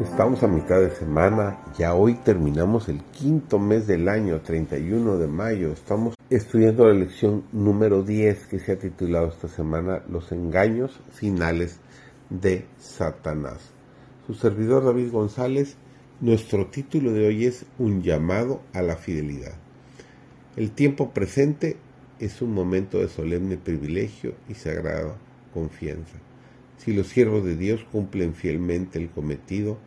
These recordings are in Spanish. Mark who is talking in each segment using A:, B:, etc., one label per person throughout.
A: Estamos a mitad de semana, ya hoy terminamos el quinto mes del año, 31 de mayo. Estamos estudiando la lección número 10 que se ha titulado esta semana Los engaños finales de Satanás. Su servidor David González, nuestro título de hoy es Un llamado a la fidelidad. El tiempo presente es un momento de solemne privilegio y sagrada confianza. Si los siervos de Dios cumplen fielmente el cometido,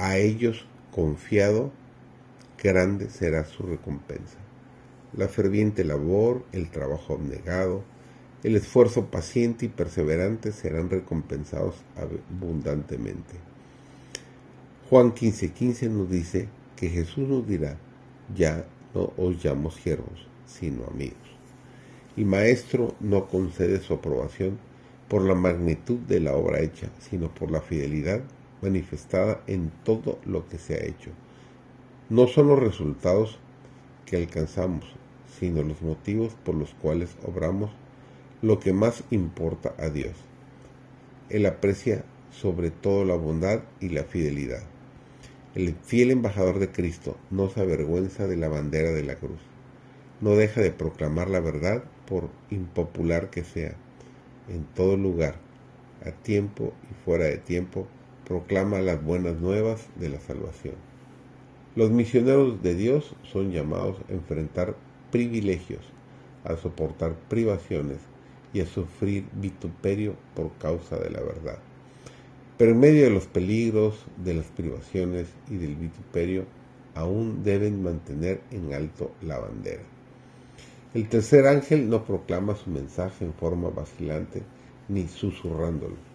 A: a ellos confiado, grande será su recompensa. La ferviente labor, el trabajo abnegado, el esfuerzo paciente y perseverante serán recompensados abundantemente. Juan 15:15 15 nos dice que Jesús nos dirá, ya no os llamo siervos, sino amigos. Y Maestro no concede su aprobación por la magnitud de la obra hecha, sino por la fidelidad manifestada en todo lo que se ha hecho. No son los resultados que alcanzamos, sino los motivos por los cuales obramos lo que más importa a Dios. Él aprecia sobre todo la bondad y la fidelidad. El fiel embajador de Cristo no se avergüenza de la bandera de la cruz. No deja de proclamar la verdad por impopular que sea. En todo lugar, a tiempo y fuera de tiempo, proclama las buenas nuevas de la salvación. Los misioneros de Dios son llamados a enfrentar privilegios, a soportar privaciones y a sufrir vituperio por causa de la verdad. Pero en medio de los peligros, de las privaciones y del vituperio, aún deben mantener en alto la bandera. El tercer ángel no proclama su mensaje en forma vacilante ni susurrándolo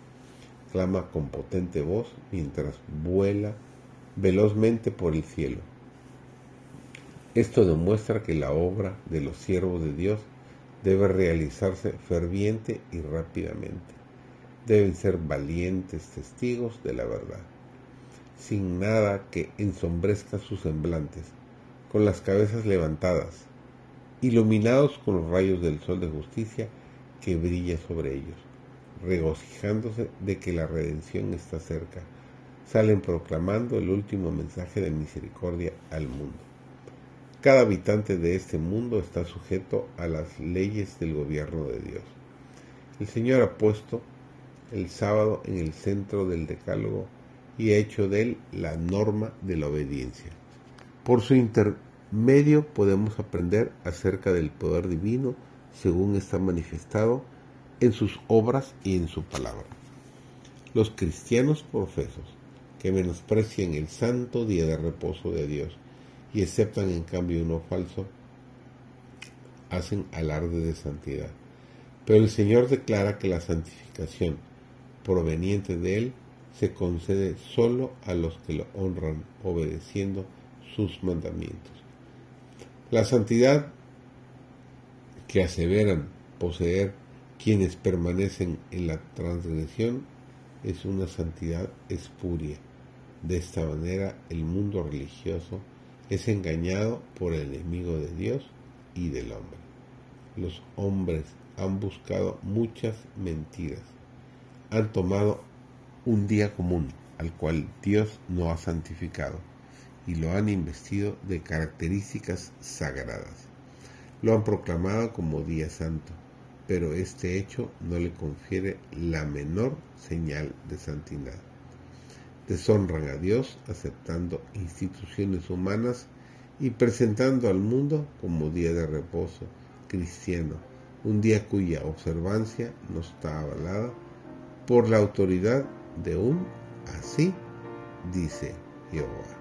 A: con potente voz mientras vuela velozmente por el cielo. Esto demuestra que la obra de los siervos de Dios debe realizarse ferviente y rápidamente. Deben ser valientes testigos de la verdad, sin nada que ensombrezca sus semblantes, con las cabezas levantadas, iluminados con los rayos del sol de justicia que brilla sobre ellos regocijándose de que la redención está cerca, salen proclamando el último mensaje de misericordia al mundo. Cada habitante de este mundo está sujeto a las leyes del gobierno de Dios. El Señor ha puesto el sábado en el centro del decálogo y ha hecho de él la norma de la obediencia. Por su intermedio podemos aprender acerca del poder divino según está manifestado en sus obras y en su palabra. Los cristianos profesos que menosprecian el santo día de reposo de Dios y aceptan en cambio uno falso, hacen alarde de santidad. Pero el Señor declara que la santificación proveniente de Él se concede solo a los que lo honran obedeciendo sus mandamientos. La santidad que aseveran poseer quienes permanecen en la transgresión es una santidad espuria. De esta manera el mundo religioso es engañado por el enemigo de Dios y del hombre. Los hombres han buscado muchas mentiras. Han tomado un día común al cual Dios no ha santificado y lo han investido de características sagradas. Lo han proclamado como día santo pero este hecho no le confiere la menor señal de santidad. Deshonran a Dios aceptando instituciones humanas y presentando al mundo como día de reposo cristiano, un día cuya observancia no está avalada por la autoridad de un así dice Jehová.